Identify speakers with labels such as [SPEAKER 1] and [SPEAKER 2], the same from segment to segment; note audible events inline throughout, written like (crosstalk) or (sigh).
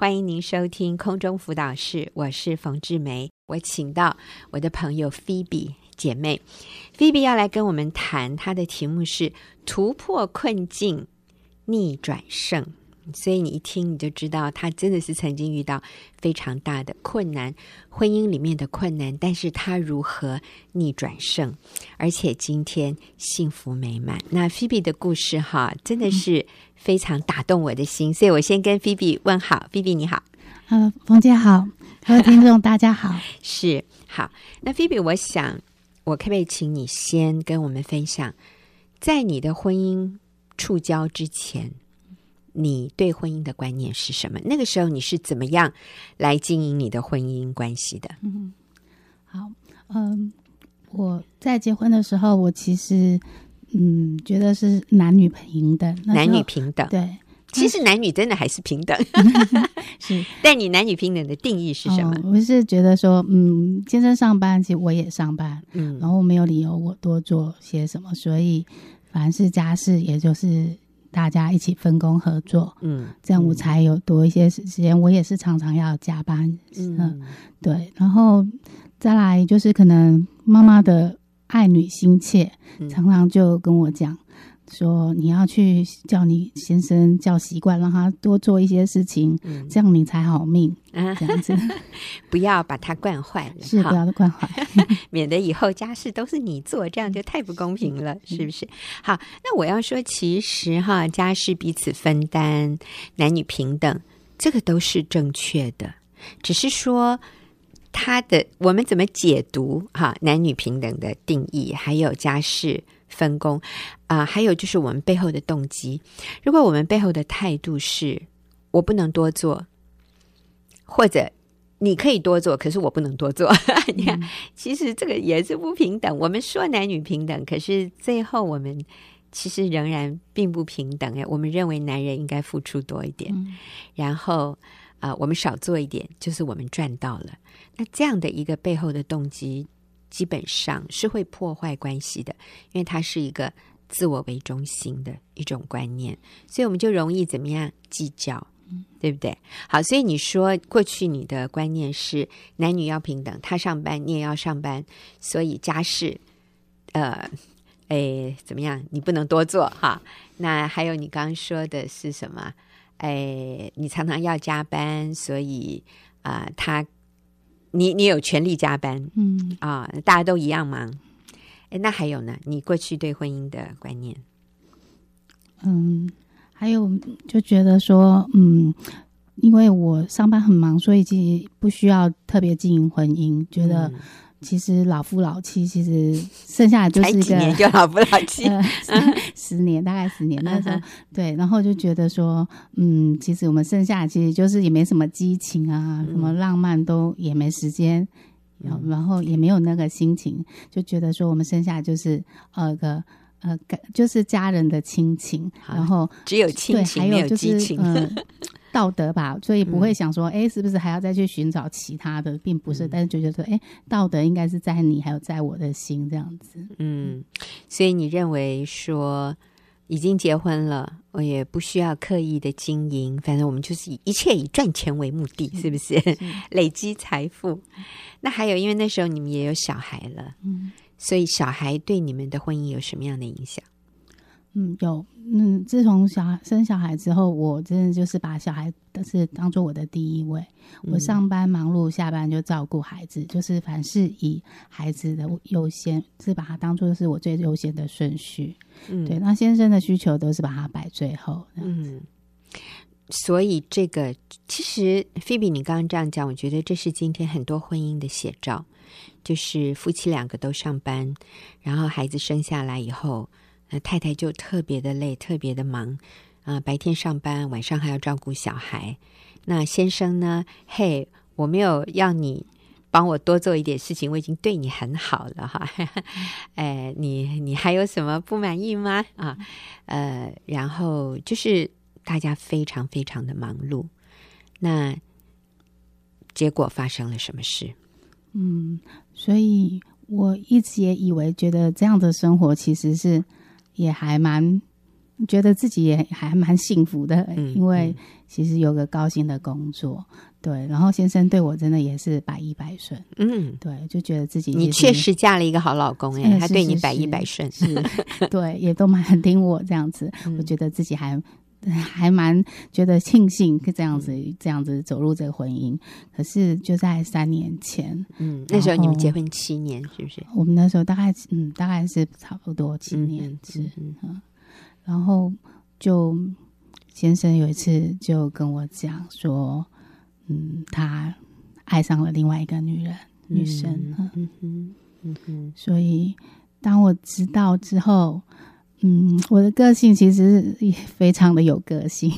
[SPEAKER 1] 欢迎您收听空中辅导室，我是冯志梅。我请到我的朋友菲比姐妹，菲比要来跟我们谈，她的题目是突破困境，逆转胜。所以你一听你就知道，他真的是曾经遇到非常大的困难，婚姻里面的困难，但是他如何逆转胜，而且今天幸福美满。那菲比的故事哈，真的是非常打动我的心，所以我先跟菲比问好，菲比你好，
[SPEAKER 2] 呃，冯姐好，各位听众大家好，
[SPEAKER 1] 是好。那菲比，我想我可不可以请你先跟我们分享，在你的婚姻触礁之前。你对婚姻的观念是什么？那个时候你是怎么样来经营你的婚姻关系的？
[SPEAKER 2] 嗯，好，嗯，我在结婚的时候，我其实嗯觉得是男女平等，
[SPEAKER 1] 男女平等，
[SPEAKER 2] 对，
[SPEAKER 1] 其实男女真的还是平等，(laughs)
[SPEAKER 2] 是。(laughs)
[SPEAKER 1] 但你男女平等的定义是什么？
[SPEAKER 2] 哦，我是觉得说，嗯，先生上班，其实我也上班，嗯，然后没有理由我多做些什么，所以凡是家事，也就是。大家一起分工合作，嗯，这样我才有多一些时间。嗯、我也是常常要加班，嗯，嗯，对。然后再来就是可能妈妈的爱女心切，嗯、常常就跟我讲。说你要去叫你先生叫习惯，让他多做一些事情，嗯、这样你才好命。啊、这样子，(laughs)
[SPEAKER 1] 不要把他惯坏了，
[SPEAKER 2] 是不要惯坏，(laughs)
[SPEAKER 1] 免得以后家事都是你做，这样就太不公平了，(laughs) 是，是不是？好，那我要说，其实哈，家事彼此分担，男女平等，这个都是正确的，只是说他的我们怎么解读哈，男女平等的定义，还有家事。分工啊、呃，还有就是我们背后的动机。如果我们背后的态度是“我不能多做”，或者你可以多做，可是我不能多做，(laughs) 你看，其实这个也是不平等。我们说男女平等，可是最后我们其实仍然并不平等。哎，我们认为男人应该付出多一点，嗯、然后啊、呃，我们少做一点，就是我们赚到了。那这样的一个背后的动机。基本上是会破坏关系的，因为它是一个自我为中心的一种观念，所以我们就容易怎么样计较，对不对？好，所以你说过去你的观念是男女要平等，他上班你也要上班，所以家事，呃，哎，怎么样？你不能多做哈。那还有你刚刚说的是什么？哎，你常常要加班，所以啊，他。你你有权利加班，嗯啊、哦，大家都一样忙？哎，那还有呢？你过去对婚姻的观念，
[SPEAKER 2] 嗯，还有就觉得说，嗯，因为我上班很忙，所以其实不需要特别经营婚姻，觉得。嗯其实老夫老妻，其实剩下的就是一
[SPEAKER 1] 个就老夫老妻，
[SPEAKER 2] 呃、(laughs) 十年大概十年那时候，对，然后就觉得说，嗯，其实我们剩下的其实就是也没什么激情啊，嗯、什么浪漫都也没时间，嗯、然后也没有那个心情，就觉得说我们剩下就是呃个呃就是家人的亲情，然后
[SPEAKER 1] 只有亲情没有激情。(laughs)
[SPEAKER 2] 道德吧，所以不会想说，哎、嗯，是不是还要再去寻找其他的，并不是，嗯、但是就觉得，哎，道德应该是在你，还有在我的心这样子。
[SPEAKER 1] 嗯，所以你认为说，已经结婚了，我也不需要刻意的经营，反正我们就是以一切以赚钱为目的，是不是？是 (laughs) 累积财富。那还有，因为那时候你们也有小孩了，嗯，所以小孩对你们的婚姻有什么样的影响？
[SPEAKER 2] 嗯，有，嗯，自从小孩生小孩之后，我真的就是把小孩都是当做我的第一位。嗯、我上班忙碌，下班就照顾孩子，就是凡事以孩子的优先，是把他当做是我最优先的顺序。嗯，对，那先生的需求都是把他摆最后。嗯，
[SPEAKER 1] 所以这个其实菲比，你刚刚这样讲，我觉得这是今天很多婚姻的写照，就是夫妻两个都上班，然后孩子生下来以后。那太太就特别的累，特别的忙，啊、白天上班，晚上还要照顾小孩。那先生呢？嘿，我没有要你帮我多做一点事情，我已经对你很好了哈。(laughs) 哎，你你还有什么不满意吗？啊，呃，然后就是大家非常非常的忙碌。那结果发生了什么事？
[SPEAKER 2] 嗯，所以我一直也以为，觉得这样的生活其实是。也还蛮觉得自己也还蛮幸福的，
[SPEAKER 1] 嗯、
[SPEAKER 2] 因为其实有个高薪的工作，对。然后先生对我真的也是百依百顺，
[SPEAKER 1] 嗯，
[SPEAKER 2] 对，就觉得自己
[SPEAKER 1] 你确实嫁了一个好老公哎，他对你百依百顺，
[SPEAKER 2] 是，对，也都蛮听我这样子，(laughs)
[SPEAKER 1] 嗯、
[SPEAKER 2] 我觉得自己还。(laughs) 还蛮觉得庆幸，这样子这样子走入这个婚姻。可是就在三年前，
[SPEAKER 1] 嗯，那时候你们结婚七年，是不是？
[SPEAKER 2] 我们那时候大概嗯，大概是差不多七年，
[SPEAKER 1] 嗯、
[SPEAKER 2] 是嗯。然后就先生有一次就跟我讲说，嗯，他爱上了另外一个女人，女生，
[SPEAKER 1] 嗯嗯嗯，嗯哼。
[SPEAKER 2] 所以当我知道之后。嗯，我的个性其实也非常的有个性，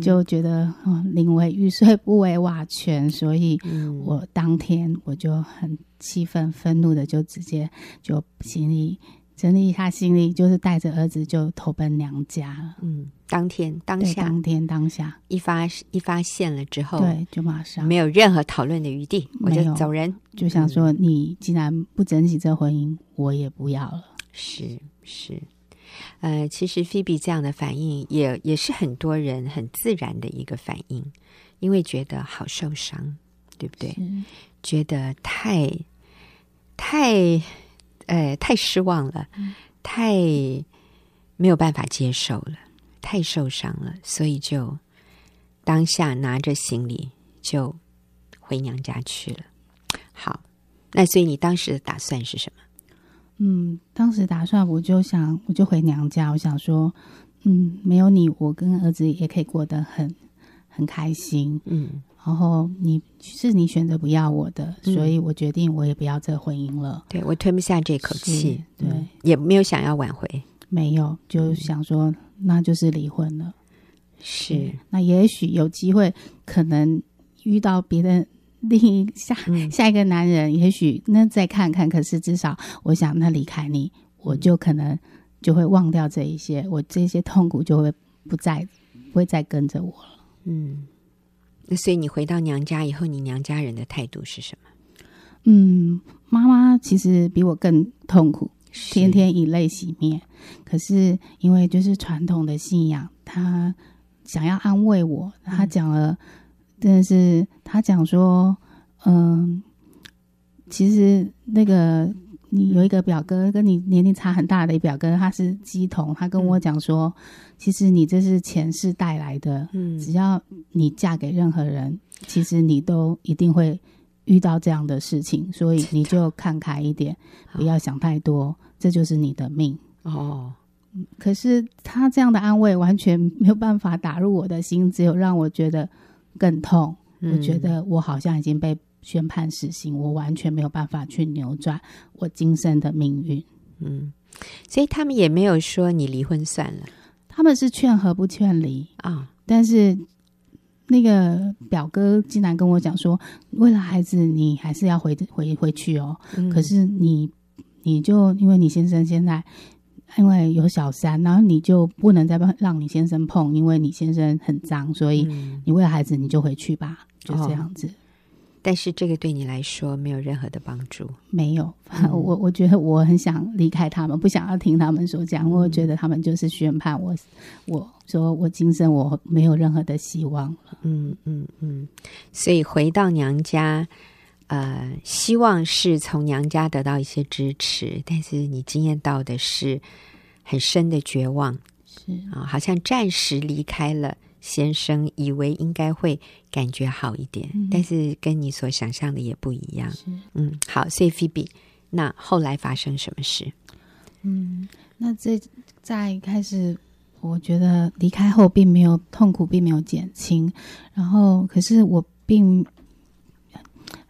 [SPEAKER 2] 就觉得嗯，宁为玉碎不为瓦全，所以我当天我就很气愤、愤怒的，就直接就行李整理一下行李，就是带着儿子就投奔娘家了。
[SPEAKER 1] 嗯，当天当下，
[SPEAKER 2] 当天当下。
[SPEAKER 1] 一发一发现了之后，
[SPEAKER 2] 对，就马上。
[SPEAKER 1] 没有任何讨论的余地，我就走人，
[SPEAKER 2] 就想说，你既然不珍惜这婚姻，我也不要了。
[SPEAKER 1] 是是。呃，其实菲比这样的反应也也是很多人很自然的一个反应，因为觉得好受伤，对不对？觉得太太呃太失望了，嗯、太没有办法接受了，太受伤了，所以就当下拿着行李就回娘家去了。好，那所以你当时的打算是什么？
[SPEAKER 2] 嗯，当时打算我就想，我就回娘家。我想说，嗯，没有你，我跟儿子也可以过得很很开心。
[SPEAKER 1] 嗯，
[SPEAKER 2] 然后你是你选择不要我的，嗯、所以我决定我也不要这婚姻了。
[SPEAKER 1] 对，我吞不下这口气，
[SPEAKER 2] 对、
[SPEAKER 1] 嗯，也没有想要挽回，
[SPEAKER 2] 没有，就想说、嗯、那就是离婚了。
[SPEAKER 1] 是，
[SPEAKER 2] 那也许有机会，可能遇到别的。(laughs) 另一下下一个男人，嗯、也许那再看看，可是至少我想，那离开你，我就可能就会忘掉这一些，我这些痛苦就会不再不会再跟着我了。
[SPEAKER 1] 嗯，那所以你回到娘家以后，你娘家人的态度是什么？
[SPEAKER 2] 嗯，妈妈其实比我更痛苦，天天以泪洗面。可是因为就是传统的信仰，她想要安慰我，她讲了。嗯但是他讲说，嗯，其实那个你有一个表哥跟你年龄差很大的一表哥，他是鸡童，他跟我讲说，嗯、其实你这是前世带来的，嗯，只要你嫁给任何人，其实你都一定会遇到这样的事情，所以你就看开一点，不要想太多，这就是你的命
[SPEAKER 1] 哦。
[SPEAKER 2] 可是他这样的安慰完全没有办法打入我的心，只有让我觉得。更痛，我觉得我好像已经被宣判死刑，嗯、我完全没有办法去扭转我今生的命运。
[SPEAKER 1] 嗯，所以他们也没有说你离婚算了，
[SPEAKER 2] 他们是劝和不劝离
[SPEAKER 1] 啊。哦、
[SPEAKER 2] 但是那个表哥竟然跟我讲说，为了孩子，你还是要回回回去哦。嗯、可是你你就因为你先生现在。因为有小三，然后你就不能再让你先生碰，因为你先生很脏，所以你为了孩子你就回去吧，嗯、就这样子。
[SPEAKER 1] 但是这个对你来说没有任何的帮助，
[SPEAKER 2] 没有。(laughs) 我我觉得我很想离开他们，不想要听他们说这样，我觉得他们就是宣判我，我说我今生我没有任何的希望了。
[SPEAKER 1] 嗯嗯嗯，所以回到娘家。呃，希望是从娘家得到一些支持，但是你经验到的是很深的绝望，
[SPEAKER 2] 是
[SPEAKER 1] 啊，好像暂时离开了先生，以为应该会感觉好一点，嗯、但是跟你所想象的也不一样。
[SPEAKER 2] 是
[SPEAKER 1] 嗯，好，所以菲比，那后来发生什么事？
[SPEAKER 2] 嗯，那这在开始，我觉得离开后并没有痛苦，并没有减轻，然后可是我并。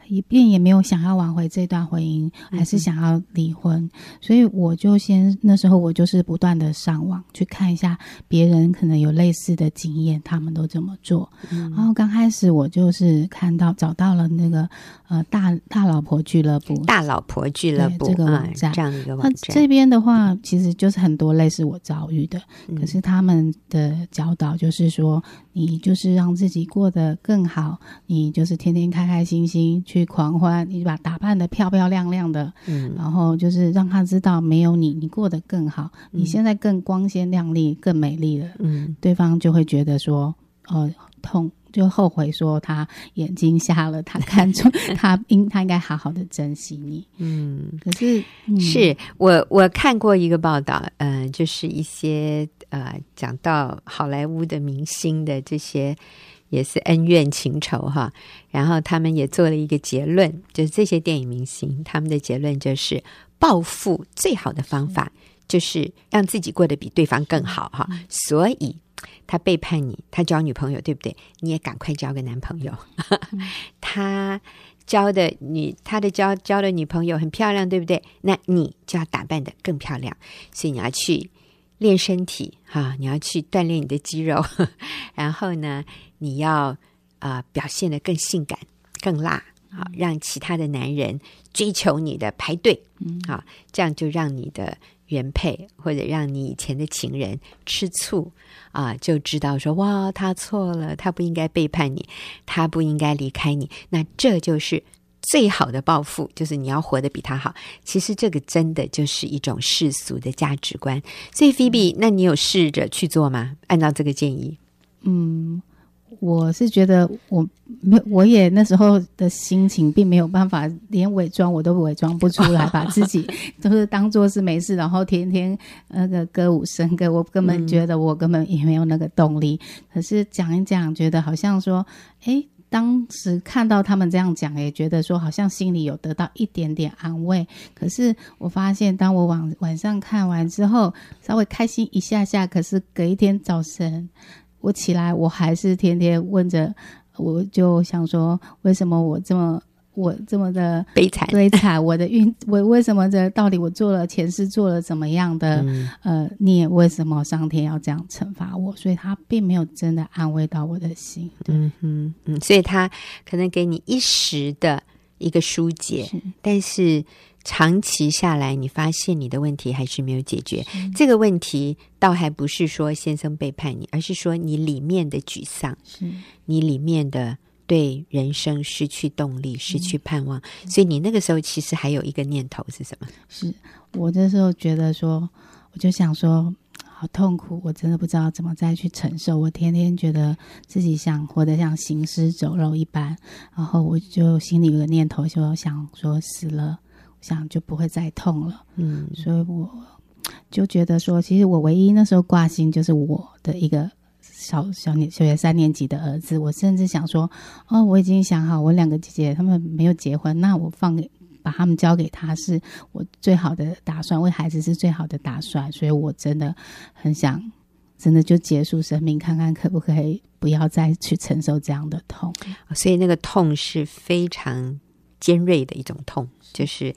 [SPEAKER 2] 一遍也没有想要挽回这段婚姻，还是想要离婚，嗯、所以我就先那时候我就是不断的上网去看一下别人可能有类似的经验，他们都怎么做。嗯、然后刚开始我就是看到找到了那个呃大大老婆俱乐部，
[SPEAKER 1] 大老婆俱乐部
[SPEAKER 2] 这个网站，
[SPEAKER 1] 嗯、这样一个。网站。
[SPEAKER 2] 这边的话其实就是很多类似我遭遇的，嗯、可是他们的教导就是说，你就是让自己过得更好，你就是天天开开心心去狂欢，你把打扮得漂漂亮亮的，嗯，然后就是让他知道没有你，你过得更好，嗯、你现在更光鲜亮丽、更美丽了，嗯，对方就会觉得说，哦、呃，痛。就后悔说他眼睛瞎了，他看出 (laughs) 他应他应该好好的珍惜你。嗯，可是、嗯、
[SPEAKER 1] 是我我看过一个报道，嗯、呃，就是一些呃讲到好莱坞的明星的这些也是恩怨情仇哈，然后他们也做了一个结论，就是这些电影明星他们的结论就是报复最好的方法就是让自己过得比对方更好哈，所以。他背叛你，他交女朋友，对不对？你也赶快交个男朋友。嗯、(laughs) 他交的女，他的交交的女朋友很漂亮，对不对？那你就要打扮得更漂亮，所以你要去练身体哈，你要去锻炼你的肌肉，(laughs) 然后呢，你要啊、呃、表现得更性感、更辣，好让其他的男人追求你的排队，好，这样就让你的。原配或者让你以前的情人吃醋啊，就知道说哇，他错了，他不应该背叛你，他不应该离开你。那这就是最好的报复，就是你要活得比他好。其实这个真的就是一种世俗的价值观。所以菲比，那你有试着去做吗？按照这个建议，
[SPEAKER 2] 嗯。我是觉得我没，我也那时候的心情并没有办法，连伪装我都伪装不出来，把 (laughs) 自己都是当做是没事，然后天天那个歌舞升歌，我根本觉得我根本也没有那个动力。嗯、可是讲一讲，觉得好像说，哎，当时看到他们这样讲，也觉得说好像心里有得到一点点安慰。可是我发现，当我晚晚上看完之后，稍微开心一下下，可是隔一天早晨。我起来，我还是天天问着，我就想说，为什么我这么我这么的
[SPEAKER 1] 悲惨？
[SPEAKER 2] 悲惨，我的运，(laughs) 我为什么这到底我做了前世做了怎么样的、嗯、呃孽？为什么上天要这样惩罚我？所以他并没有真的安慰到我的心。
[SPEAKER 1] 嗯嗯嗯，所以他可能给你一时的一个疏解，是但是。长期下来，你发现你的问题还是没有解决。这个问题倒还不是说先生背叛你，而是说你里面的沮丧，是你里面的对人生失去动力、失去盼望。嗯、所以你那个时候其实还有一个念头是什么？
[SPEAKER 2] 是我那时候觉得说，我就想说，好痛苦，我真的不知道怎么再去承受。我天天觉得自己想活得像行尸走肉一般，然后我就心里有个念头，就想说死了。想就不会再痛了，嗯，所以我就觉得说，其实我唯一那时候挂心就是我的一个小小年小学三年级的儿子。我甚至想说，哦，我已经想好，我两个姐姐他们没有结婚，那我放给把他们交给他，是我最好的打算，为孩子是最好的打算。所以我真的很想，真的就结束生命，看看可不可以不要再去承受这样的痛。
[SPEAKER 1] 所以那个痛是非常尖锐的一种痛。就是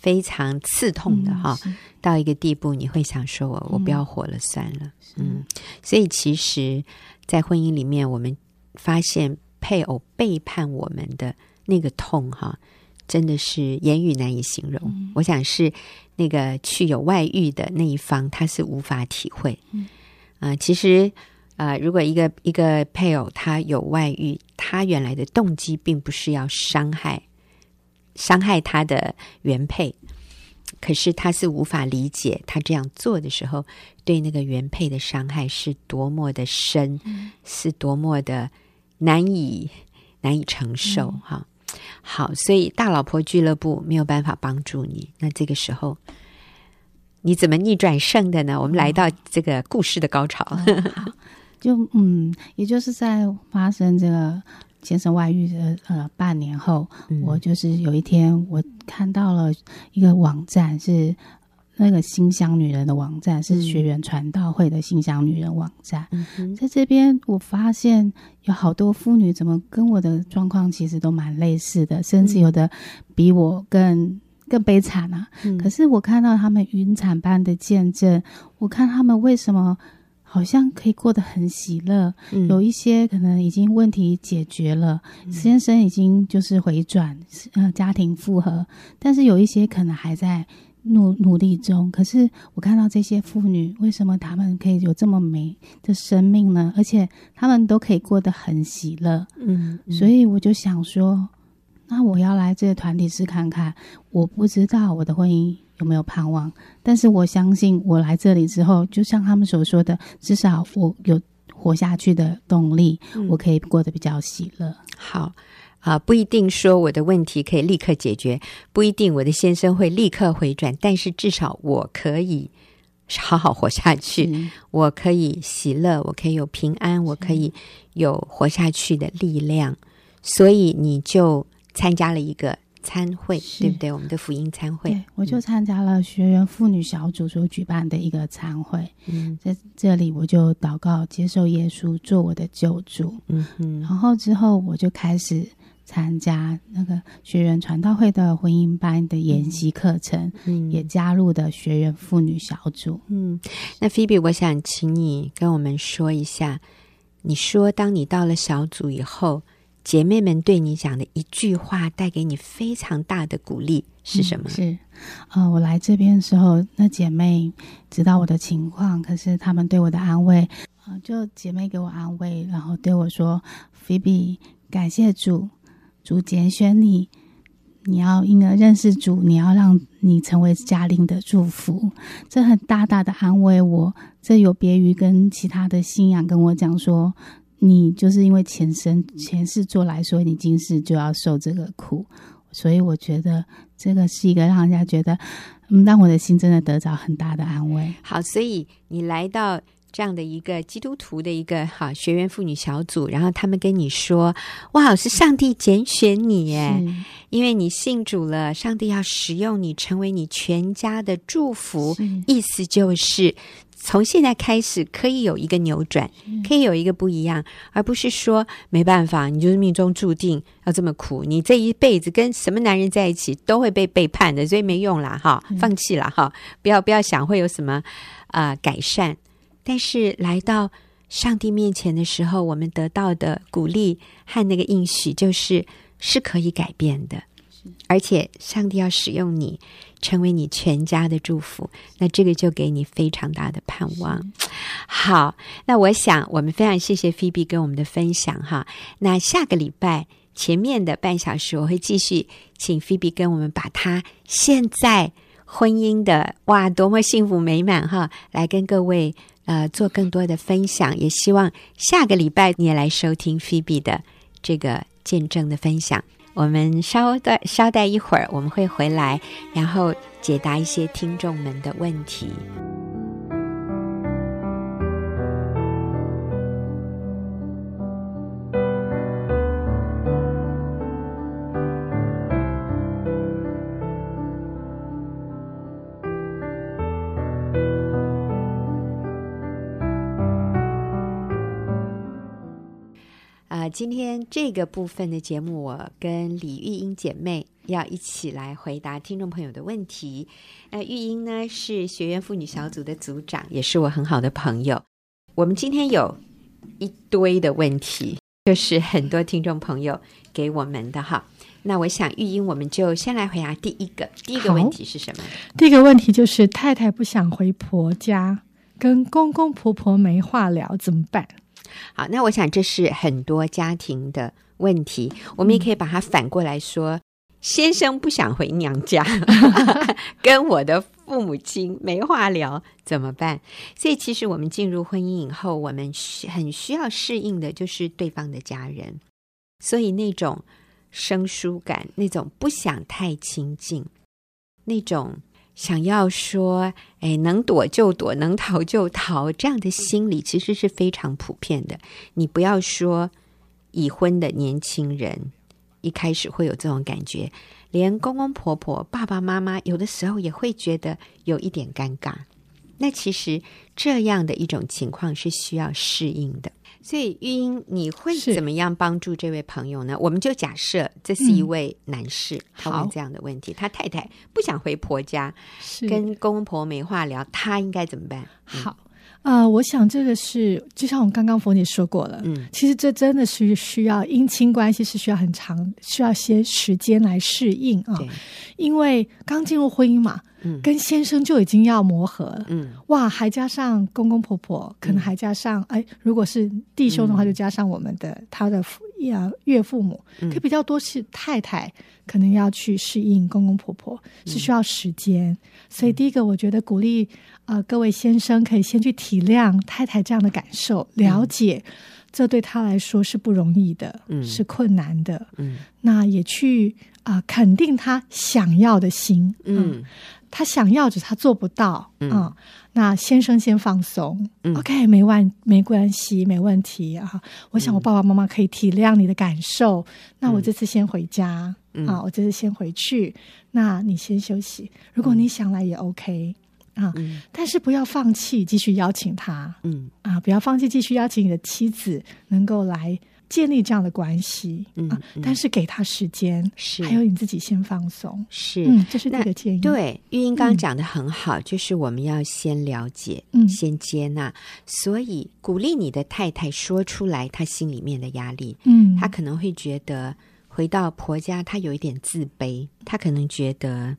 [SPEAKER 1] 非常刺痛的哈，嗯、到一个地步，你会想说我：“我我不要活了，算了。嗯”嗯，所以其实，在婚姻里面，我们发现配偶背叛我们的那个痛哈，真的是言语难以形容。嗯、我想是那个去有外遇的那一方，他是无法体会。嗯，啊、呃，其实啊、呃，如果一个一个配偶他有外遇，他原来的动机并不是要伤害。伤害他的原配，可是他是无法理解他这样做的时候，对那个原配的伤害是多么的深，嗯、是多么的难以难以承受。哈、嗯，好，所以大老婆俱乐部没有办法帮助你。那这个时候你怎么逆转胜的呢？我们来到这个故事的高潮，
[SPEAKER 2] 就嗯，也就是在发生这个。先生外遇的呃半年后，嗯、我就是有一天我看到了一个网站，是那个新乡女人的网站，是学员传道会的新乡女人网站。嗯、在这边我发现有好多妇女，怎么跟我的状况其实都蛮类似的，甚至有的比我更更悲惨啊。嗯、可是我看到他们云彩般的见证，我看他们为什么？好像可以过得很喜乐，嗯、有一些可能已经问题解决了，嗯、先生已经就是回转，呃，家庭复合，但是有一些可能还在努努力中。可是我看到这些妇女，为什么她们可以有这么美的生命呢？而且她们都可以过得很喜乐。
[SPEAKER 1] 嗯，嗯，
[SPEAKER 2] 所以我就想说，那我要来这个团体试看看。我不知道我的婚姻有没有盼望，但是我相信我来这里之后，就像他们所说的，至少我有活下去的动力，嗯、我可以过得比较喜乐。
[SPEAKER 1] 好。啊，不一定说我的问题可以立刻解决，不一定我的先生会立刻回转，但是至少我可以好好活下去，嗯、我可以喜乐，我可以有平安，我可以有活下去的力量。所以你就参加了一个参会，对不对？我们的福音参会，
[SPEAKER 2] 对，我就参加了学员妇女小组所举办的一个参会。嗯，在这里我就祷告，接受耶稣做我的救主。嗯哼，然后之后我就开始。参加那个学员传道会的婚姻班的研习课程，嗯，也加入的学员妇女小组。
[SPEAKER 1] 嗯，那菲比，我想请你跟我们说一下，你说当你到了小组以后，姐妹们对你讲的一句话，带给你非常大的鼓励是什么？
[SPEAKER 2] 嗯、是，啊、呃，我来这边的时候，那姐妹知道我的情况，可是她们对我的安慰，啊、呃，就姐妹给我安慰，然后对我说：“菲比，感谢主。”主拣选你，你要因而认识主，你要让你成为家庭的祝福，这很大大的安慰我。这有别于跟其他的信仰跟我讲说，你就是因为前生前世做来说，你今世就要受这个苦。所以我觉得这个是一个让人家觉得，嗯，让我的心真的得到很大的安慰。
[SPEAKER 1] 好，所以你来到。这样的一个基督徒的一个哈学员妇女小组，然后他们跟你说：“哇，是上帝拣选你耶，因为你信主了，上帝要使用你，成为你全家的祝福。意思就是从现在开始可以有一个扭转，可以有一个不一样，而不是说没办法，你就是命中注定要这么苦，你这一辈子跟什么男人在一起都会被背叛的，所以没用啦，哈，放弃了哈，不要不要想会有什么啊、呃、改善。”但是来到上帝面前的时候，我们得到的鼓励和那个应许，就是是可以改变的，而且上帝要使用你，成为你全家的祝福，那这个就给你非常大的盼望。好，那我想我们非常谢谢菲比跟我们的分享哈。那下个礼拜前面的半小时，我会继续请菲比跟我们把他现在婚姻的哇多么幸福美满哈，来跟各位。呃，做更多的分享，也希望下个礼拜你也来收听菲比的这个见证的分享。我们稍待稍待一会儿，我们会回来，然后解答一些听众们的问题。今天这个部分的节目，我跟李玉英姐妹要一起来回答听众朋友的问题。那玉英呢，是学员妇女小组的组长，也是我很好的朋友。我们今天有一堆的问题，就是很多听众朋友给我们的哈。那我想玉英，我们就先来回答第一个。第一个问题是什么？
[SPEAKER 3] 第一个问题就是太太不想回婆家，跟公公婆婆没话聊，怎么办？
[SPEAKER 1] 好，那我想这是很多家庭的问题。我们也可以把它反过来说：嗯、先生不想回娘家，(laughs) 跟我的父母亲没话聊，怎么办？所以，其实我们进入婚姻以后，我们很需要适应的就是对方的家人。所以，那种生疏感，那种不想太亲近，那种。想要说，哎，能躲就躲，能逃就逃，这样的心理其实是非常普遍的。你不要说已婚的年轻人一开始会有这种感觉，连公公婆婆、爸爸妈妈有的时候也会觉得有一点尴尬。那其实这样的一种情况是需要适应的。所以玉英，你会怎么样帮助这位朋友呢？我们就假设这是一位男士，嗯、他问这样的问题，他太太不想回婆家，跟公婆没话聊，他应该怎么办？
[SPEAKER 3] 好，呃，我想这个是就像我刚刚佛姐说过了，嗯，其实这真的是需要姻亲关系是需要很长，需要些时间来适应啊，因为刚进入婚姻嘛。嗯，跟先生就已经要磨合。了，嗯，哇，还加上公公婆婆，可能还加上，哎，如果是弟兄的话，就加上我们的他的呀岳父母，可比较多是太太，可能要去适应公公婆婆，是需要时间。所以第一个，我觉得鼓励呃各位先生可以先去体谅太太这样的感受，了解。这对他来说是不容易的，嗯，是困难的，嗯，那也去啊、呃、肯定他想要的心，嗯，嗯他想要着他做不到，啊、嗯。嗯，那先生先放松、嗯、，OK，没关没关系，没问题啊，我想我爸爸妈妈可以体谅你的感受，嗯、那我这次先回家，嗯、啊，我这次先回去，那你先休息，如果你想来也 OK。啊，但是不要放弃，继续邀请他。嗯。啊，不要放弃，继续邀请你的妻子能够来建立这样的关系。嗯，啊、但是给他时间，是还有你自己先放松。是，嗯，这是那个建议。
[SPEAKER 1] 对，玉英刚刚讲的很好，嗯，就是我们要先了解，嗯，先接纳。所以鼓励你的太太说出来，她心里面的压力。嗯，她可能会觉得回到婆家，她有一点自卑，她可能觉得。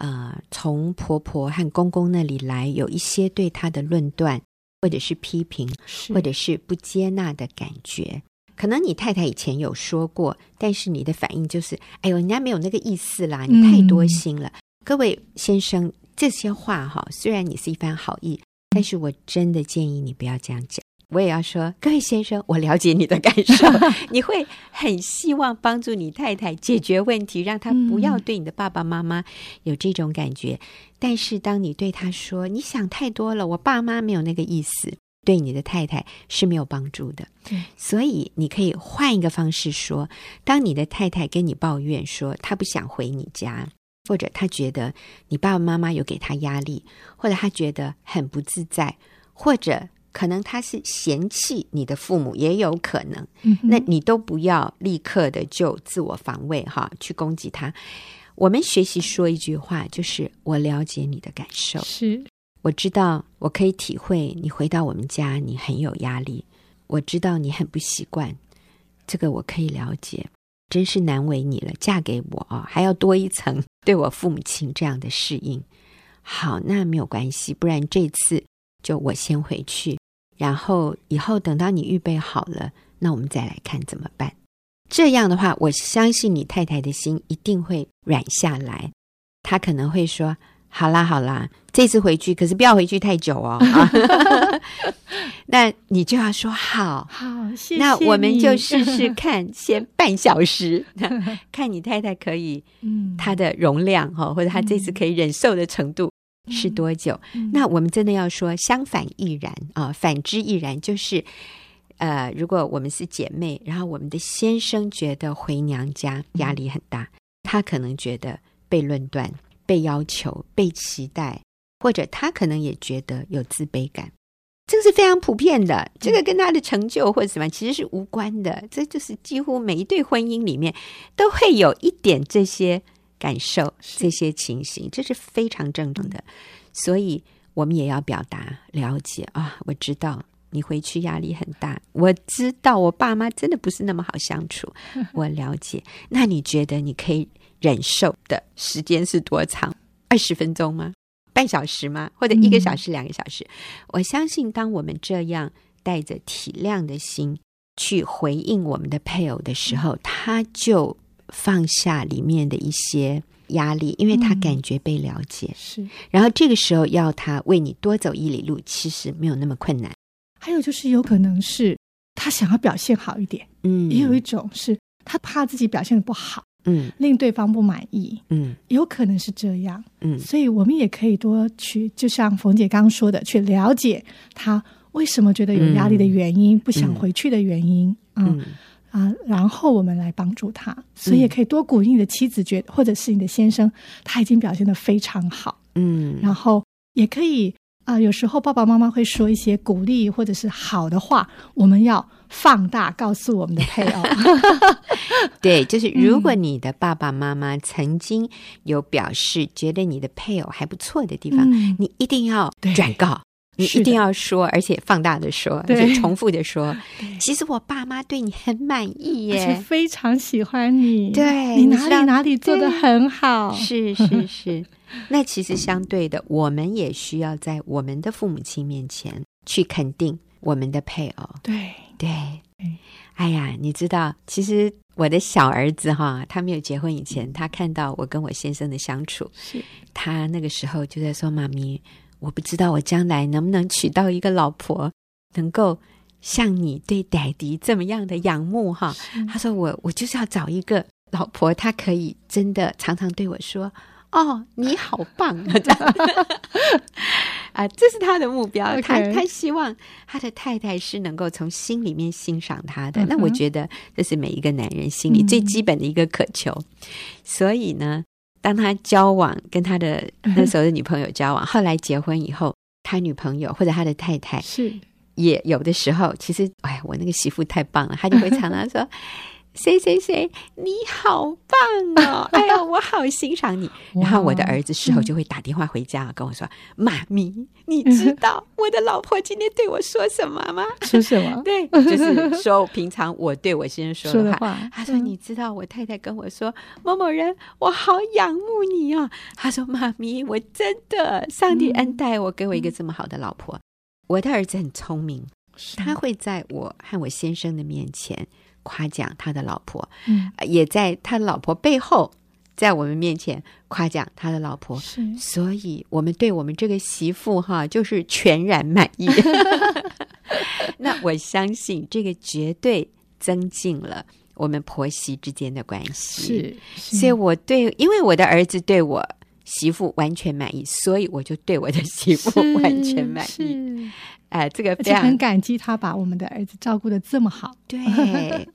[SPEAKER 1] 呃，从婆婆和公公那里来有一些对她的论断，或者是批评，或者是不接纳的感觉。可能你太太以前有说过，但是你的反应就是：“哎呦，人家没有那个意思啦，你太多心了。嗯”各位先生，这些话哈，虽然你是一番好意，但是我真的建议你不要这样讲。我也要说，各位先生，我了解你的感受，(laughs) 你会很希望帮助你太太解决问题，让她不要对你的爸爸妈妈有这种感觉。但是，当你对他说“你想太多了，我爸妈没有那个意思”，对你的太太是没有帮助的。所以，你可以换一个方式说：当你的太太跟你抱怨说她不想回你家，或者她觉得你爸爸妈妈有给她压力，或者她觉得很不自在，或者……可能他是嫌弃你的父母，也有可能。嗯、那你都不要立刻的就自我防卫哈，去攻击他。我们学习说一句话，就是我了解你的感受，
[SPEAKER 3] 是
[SPEAKER 1] 我知道，我可以体会你回到我们家，你很有压力。我知道你很不习惯，这个我可以了解，真是难为你了。嫁给我啊，还要多一层对我父母亲这样的适应。好，那没有关系，不然这次就我先回去。然后以后等到你预备好了，那我们再来看怎么办。这样的话，我相信你太太的心一定会软下来。她可能会说：“好啦好啦，这次回去，可是不要回去太久哦。啊”那你就要说：“好，
[SPEAKER 3] 好，谢谢。”
[SPEAKER 1] 那我们就试试看，先半小时，看你太太可以，嗯，她的容量哈，或者她这次可以忍受的程度。是多久？嗯、那我们真的要说相反亦然啊，反之亦然。就是，呃，如果我们是姐妹，然后我们的先生觉得回娘家压力很大，嗯、他可能觉得被论断、被要求、被期待，或者他可能也觉得有自卑感，这个是非常普遍的。这个跟他的成就或者什么其实是无关的。这就是几乎每一对婚姻里面都会有一点这些。感受这些情形，这是非常正常的，所以我们也要表达了解啊。我知道你回去压力很大，我知道我爸妈真的不是那么好相处，(laughs) 我了解。那你觉得你可以忍受的时间是多长？二十分钟吗？半小时吗？或者一个小时、两个小时？我相信，当我们这样带着体谅的心去回应我们的配偶的时候，他就。放下里面的一些压力，因为他感觉被了解。嗯、是，然后这个时候要他为你多走一里路，其实没有那么困难。
[SPEAKER 3] 还有就是，有可能是他想要表现好一点，嗯，也有一种是他怕自己表现的不好，嗯，令对方不满意，嗯，有可能是这样，嗯，所以我们也可以多去，就像冯姐刚刚说的，去了解他为什么觉得有压力的原因，嗯、不想回去的原因，嗯。嗯。啊，然后我们来帮助他，所以也可以多鼓励你的妻子，觉或者是你的先生，他已经表现的非常好，嗯，然后也可以啊，有时候爸爸妈妈会说一些鼓励或者是好的话，我们要放大告诉我们的配偶。(laughs)
[SPEAKER 1] 对，就是如果你的爸爸妈妈曾经有表示觉得你的配偶还不错的地方，嗯、你一定要转告。你一定要说，而且放大的说，
[SPEAKER 3] 对
[SPEAKER 1] 而且重复的说。其实我爸妈对你很满意耶，
[SPEAKER 3] 而且非常喜欢你。
[SPEAKER 1] 对，
[SPEAKER 3] 你哪里哪里做的很好。
[SPEAKER 1] 是是是。(laughs) 那其实相对的，我们也需要在我们的父母亲面前去肯定我们的配偶。
[SPEAKER 3] 对
[SPEAKER 1] 对。哎呀，你知道，其实我的小儿子哈，他没有结婚以前，他看到我跟我先生的相处，
[SPEAKER 3] 是
[SPEAKER 1] 他那个时候就在说：“妈咪。”我不知道我将来能不能娶到一个老婆，能够像你对爹地这么样的仰慕哈。他说我我就是要找一个老婆，她可以真的常常对我说：“哦，你好棒啊！”这 (laughs) 样啊，这是他的目标。Okay. 他他希望他的太太是能够从心里面欣赏他的。Uh. 那我觉得这是每一个男人心里最基本的一个渴求。嗯、所以呢。当他交往，跟他的那时候的女朋友交往，后来结婚以后，他女朋友或者他的太太是也有的时候，其实哎，我那个媳妇太棒了，他就会常常说。谁谁谁，你好棒哦！(laughs) 哎呀，我好欣赏你。(laughs) 然后我的儿子事后就会打电话回家跟我说：“妈咪，你知道我的老婆今天对我说什么吗？” (laughs)
[SPEAKER 2] 说什么？
[SPEAKER 1] 对，就是说平常我对我先生说的话。他说：“你知道我太太跟我说某某人，我好仰慕你哦。”他说：“妈咪，我真的，上帝恩待我，给我一个这么好的老婆。”我的儿子很聪明，他会在我和我先生的面前。夸奖他的老婆，嗯，也在他的老婆背后，在我们面前夸奖他的老婆，是，所以我们对我们这个媳妇哈，就是全然满意。(laughs) 那我相信这个绝对增进了我们婆媳之间的关系，是，是，所以我对，因为我的儿子对我媳妇完全满意，所以我就对我的媳妇完全满意。哎、呃，这个非常
[SPEAKER 3] 很感激他把我们的儿子照顾的这么好。
[SPEAKER 1] 对，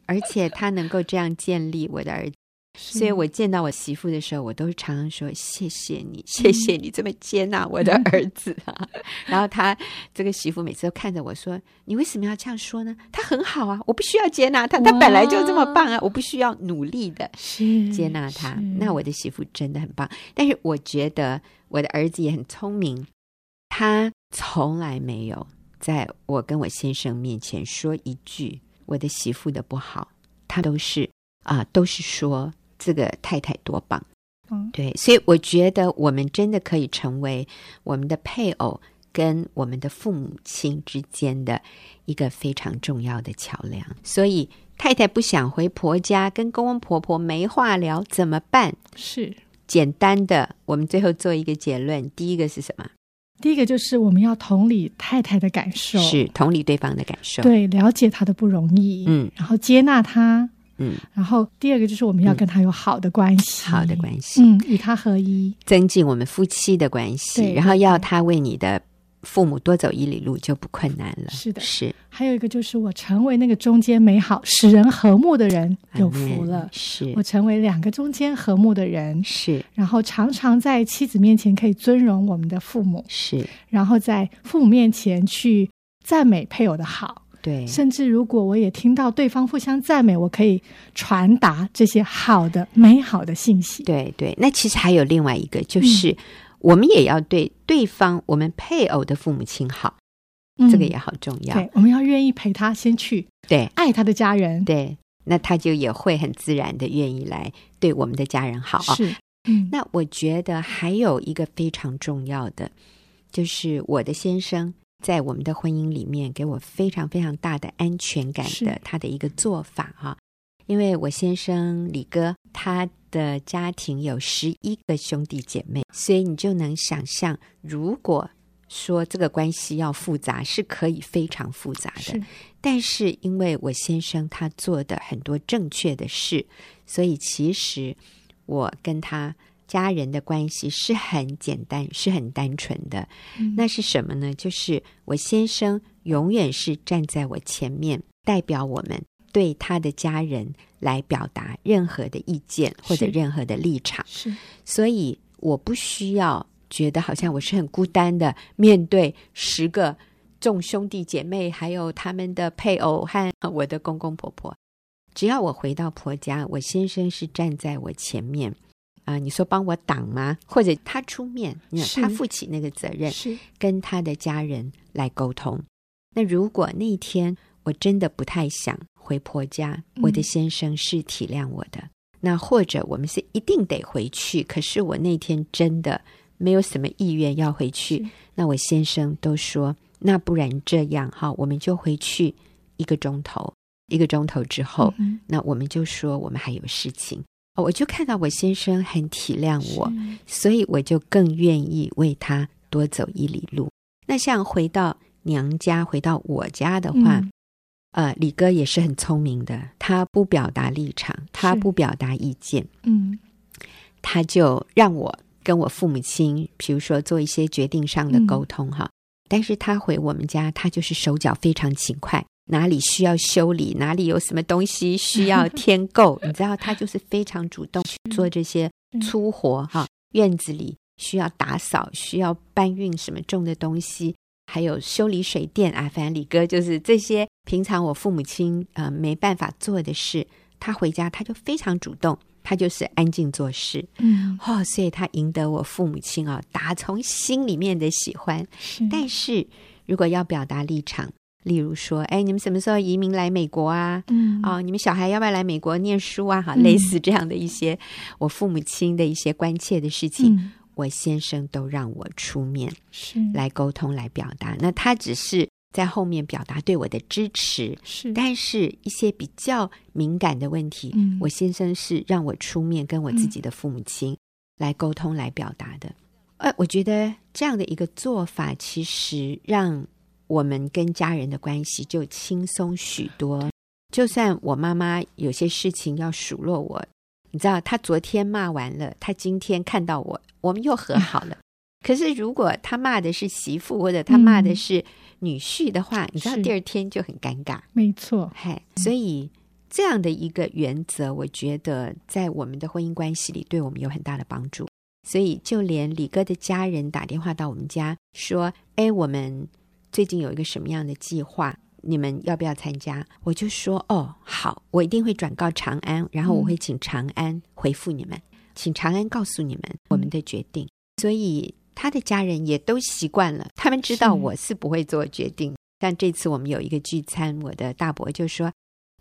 [SPEAKER 1] 而且他能够这样建立我的儿子，(laughs) 所以我见到我媳妇的时候，我都常常说谢谢你，谢谢你这么接纳我的儿子啊。嗯、(laughs) 然后他这个媳妇每次都看着我说：“你为什么要这样说呢？他很好啊，我不需要接纳他，他本来就这么棒啊，我不需要努力的接纳他。”那我的媳妇真的很棒，但是我觉得我的儿子也很聪明，他从来没有。在我跟我先生面前说一句我的媳妇的不好，他都是啊、呃，都是说这个太太多棒。嗯，对，所以我觉得我们真的可以成为我们的配偶跟我们的父母亲之间的一个非常重要的桥梁。所以太太不想回婆家，跟公公婆婆没话聊，怎么办？
[SPEAKER 3] 是
[SPEAKER 1] 简单的，我们最后做一个结论。第一个是什么？
[SPEAKER 3] 第一个就是我们要同理太太的感受，
[SPEAKER 1] 是同理对方的感受，
[SPEAKER 3] 对，了解他的不容易，嗯，然后接纳他，嗯，然后第二个就是我们要跟他有好的关系，
[SPEAKER 1] 嗯、好的关系，
[SPEAKER 3] 嗯，与他合一，
[SPEAKER 1] 增进我们夫妻的关系，然后要他为你的。父母多走一里路就不困难了。是的，是。
[SPEAKER 3] 还有一个就是，我成为那个中间美好、使人和睦的人，有福了。
[SPEAKER 1] 是
[SPEAKER 3] 我成为两个中间和睦的人，
[SPEAKER 1] 是。
[SPEAKER 3] 然后常常在妻子面前可以尊荣我们的父母，
[SPEAKER 1] 是。
[SPEAKER 3] 然后在父母面前去赞美配偶的好，
[SPEAKER 1] 对。
[SPEAKER 3] 甚至如果我也听到对方互相赞美，我可以传达这些好的、美好的信息。
[SPEAKER 1] 对对。那其实还有另外一个就是。嗯我们也要对对方，我们配偶的父母亲好，嗯、这个也好重要。
[SPEAKER 3] 对，我们要愿意陪他先去，
[SPEAKER 1] 对，
[SPEAKER 3] 爱他的家人，
[SPEAKER 1] 对，那他就也会很自然的愿意来对我们的家人好。
[SPEAKER 3] 是，
[SPEAKER 1] 嗯，那我觉得还有一个非常重要的，就是我的先生在我们的婚姻里面给我非常非常大的安全感的他的一个做法哈，因为我先生李哥他。的家庭有十一个兄弟姐妹，所以你就能想象，如果说这个关系要复杂，是可以非常复杂的。是但是因为我先生他做的很多正确的事，所以其实我跟他家人的关系是很简单，是很单纯的。嗯、那是什么呢？就是我先生永远是站在我前面，代表我们。对他的家人来表达任何的意见或者任何的立场，是，所以我不需要觉得好像我是很孤单的面对十个众兄弟姐妹，还有他们的配偶和我的公公婆婆。只要我回到婆家，我先生是站在我前面，啊、呃，你说帮我挡吗？或者他出面，
[SPEAKER 3] 是
[SPEAKER 1] 他负起那个责任，
[SPEAKER 3] 是
[SPEAKER 1] 跟他的家人来沟通。那如果那一天我真的不太想回婆家，我的先生是体谅我的。嗯、那或者我们是一定得回去，可是我那天真的没有什么意愿要回去。那我先生都说，那不然这样哈，我们就回去一个钟头。一个钟头之后，嗯、那我们就说我们还有事情。我就看到我先生很体谅我，所以我就更愿意为他多走一里路。那像回到娘家，回到我家的话，嗯、呃，李哥也是很聪明的，他不表达立场，他不表达意见，
[SPEAKER 3] 嗯，
[SPEAKER 1] 他就让我跟我父母亲，比如说做一些决定上的沟通哈。嗯、但是他回我们家，他就是手脚非常勤快。哪里需要修理，哪里有什么东西需要 (laughs) 添购，你知道，他就是非常主动去做这些粗活哈。院子里需要打扫，需要搬运什么重的东西，还有修理水电啊，反正李哥就是这些平常我父母亲呃没办法做的事，他回家他就非常主动，他就是安静做事，
[SPEAKER 3] 嗯，
[SPEAKER 1] 哦，所以他赢得我父母亲啊打从心里面的喜欢。
[SPEAKER 3] 是
[SPEAKER 1] 但是如果要表达立场。例如说，哎，你们什么时候移民来美国啊？
[SPEAKER 3] 嗯，
[SPEAKER 1] 哦，你们小孩要不要来美国念书啊？哈，类似这样的一些我父母亲的一些关切的事情，嗯、我先生都让我出面
[SPEAKER 3] 是
[SPEAKER 1] 来沟通来表达。那他只是在后面表达对我的支持，
[SPEAKER 3] 是，
[SPEAKER 1] 但是一些比较敏感的问题，
[SPEAKER 3] 嗯、
[SPEAKER 1] 我先生是让我出面跟我自己的父母亲来沟通来表达的。呃，我觉得这样的一个做法，其实让。我们跟家人的关系就轻松许多。就算我妈妈有些事情要数落我，你知道，他昨天骂完了，他今天看到我，我们又和好了。可是如果他骂的是媳妇，或者他骂的是女婿的话，嗯、你知道，第二天就很尴尬。
[SPEAKER 3] 没错，
[SPEAKER 1] 嘿，所以这样的一个原则，我觉得在我们的婚姻关系里，对我们有很大的帮助。所以，就连李哥的家人打电话到我们家说：“哎，我们。”最近有一个什么样的计划？你们要不要参加？我就说哦，好，我一定会转告长安，然后我会请长安回复你们，嗯、请长安告诉你们我们的决定。所以他的家人也都习惯了，他们知道我是不会做决定。是但这次我们有一个聚餐，我的大伯就说。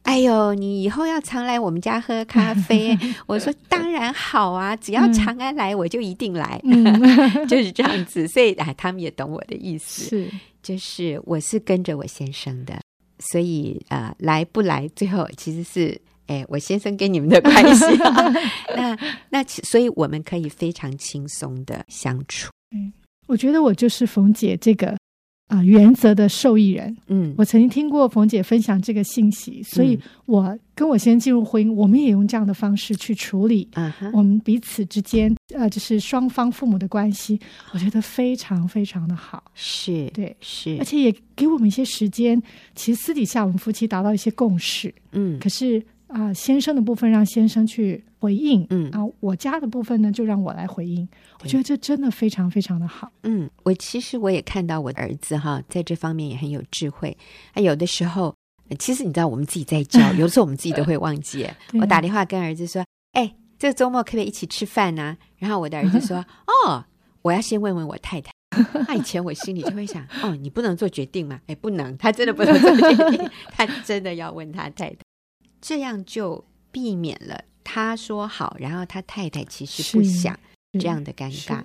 [SPEAKER 1] 哎呦，你以后要常来我们家喝咖啡。(laughs) 我说当然好啊，只要长安来，我就一定来，
[SPEAKER 3] 嗯、(laughs)
[SPEAKER 1] 就是这样子。所以啊，他们也懂我的意思，
[SPEAKER 3] 是
[SPEAKER 1] 就是我是跟着我先生的，所以呃，来不来，最后其实是哎，我先生跟你们的关系、(laughs) 啊。那那所以我们可以非常轻松的相处。
[SPEAKER 3] 嗯，我觉得我就是冯姐这个。啊，原则的受益人。
[SPEAKER 1] 嗯，
[SPEAKER 3] 我曾经听过冯姐分享这个信息，所以我跟我先生进入婚姻，我们也用这样的方式去处理。
[SPEAKER 1] 啊哈，
[SPEAKER 3] 我们彼此之间，呃，就是双方父母的关系，我觉得非常非常的好。
[SPEAKER 1] 是，
[SPEAKER 3] 对，
[SPEAKER 1] 是，
[SPEAKER 3] 而且也给我们一些时间。其实私底下我们夫妻达到一些共识。
[SPEAKER 1] 嗯，
[SPEAKER 3] 可是。啊、呃，先生的部分让先生去回应，
[SPEAKER 1] 嗯，
[SPEAKER 3] 啊，我家的部分呢就让我来回
[SPEAKER 1] 应。
[SPEAKER 3] 我觉得这真的非常非常的好。
[SPEAKER 1] 嗯，我其实我也看到我的儿子哈，在这方面也很有智慧。啊，有的时候，其实你知道，我们自己在教，有的时候我们自己都会忘记。(laughs) 我打电话跟儿子说：“哎，这个周末可不可以一起吃饭呢、啊？”然后我的儿子说：“ (laughs) 哦，我要先问问我太太。(laughs) ”那以前我心里就会想：“哦，你不能做决定吗？”哎，不能，他真的不能做决定，他真的要问他太太。这样就避免了他说好，然后他太太其实不想这样的尴尬，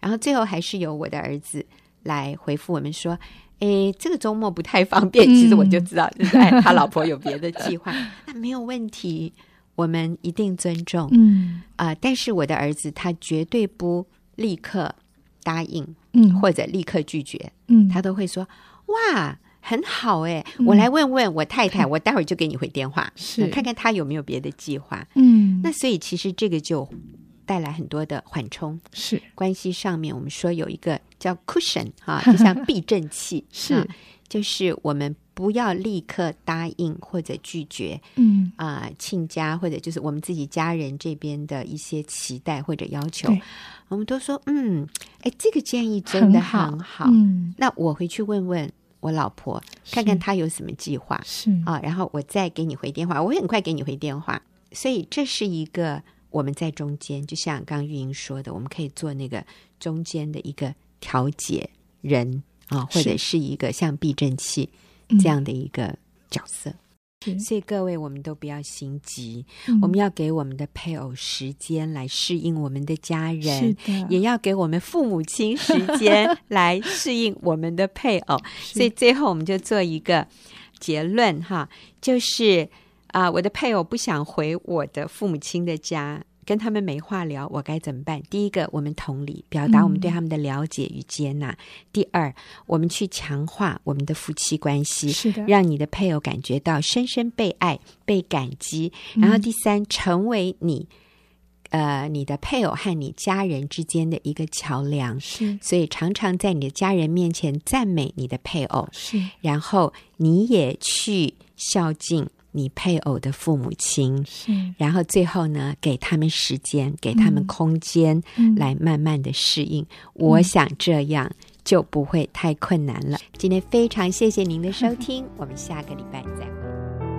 [SPEAKER 1] 然后最后还是由我的儿子来回复我们说：“诶，这个周末不太方便。(laughs) ”其实我就知道，就是他老婆有别的计划，(laughs) 那没有问题，我们一定尊重。
[SPEAKER 3] 嗯
[SPEAKER 1] 啊、呃，但是我的儿子他绝对不立刻答应，
[SPEAKER 3] 嗯，
[SPEAKER 1] 或者立刻拒绝，
[SPEAKER 3] 嗯，
[SPEAKER 1] 他都会说：“哇。”很好哎，我来问问我太太，嗯、(laughs) 我待会儿就给你回电话，
[SPEAKER 3] 是。
[SPEAKER 1] 看看她有没有别的计划。
[SPEAKER 3] 嗯，
[SPEAKER 1] 那所以其实这个就带来很多的缓冲，
[SPEAKER 3] 是。
[SPEAKER 1] 关系上面我们说有一个叫 cushion 哈，(laughs) 就像避震器，
[SPEAKER 3] 是，
[SPEAKER 1] 就是我们不要立刻答应或者拒绝，
[SPEAKER 3] 嗯。
[SPEAKER 1] 啊、呃，亲家或者就是我们自己家人这边的一些期待或者要求，我们都说嗯，哎，这个建议真的很好，
[SPEAKER 3] 很好。嗯，
[SPEAKER 1] 那我回去问问。我老婆看看她有什么计划。
[SPEAKER 3] 是。啊，
[SPEAKER 1] 然后我再给你回电话，我会很快给你回电话。所以这是一个我们在中间，就像刚刚玉莹说的，我们可以做那个中间的一个调解人啊，或者是。一个像避震器这样的一个角色。所以各位，我们都不要心急，嗯、我们要给我们的配偶时间来适应我们的家人，也要给我们父母亲时间来适应我们的配偶。(laughs) 所以最后，我们就做一个结论哈，就是啊、呃，我的配偶不想回我的父母亲的家。跟他们没话聊，我该怎么办？第一个，我们同理，表达我们对他们的了解与接纳；嗯、第二，我们去强化我们的夫妻关系，
[SPEAKER 3] 是的，
[SPEAKER 1] 让你的配偶感觉到深深被爱、被感激。然后第三，嗯、成为你呃你的配偶和你家人之间的一个桥梁。
[SPEAKER 3] 是，
[SPEAKER 1] 所以常常在你的家人面前赞美你的配偶。
[SPEAKER 3] 是，
[SPEAKER 1] 然后你也去孝敬。你配偶的父母亲，
[SPEAKER 3] 是，
[SPEAKER 1] 然后最后呢，给他们时间，给他们空间，来慢慢的适应。嗯、我想这样就不会太困难了。嗯、今天非常谢谢您的收 (laughs) 听，我们下个礼拜再会。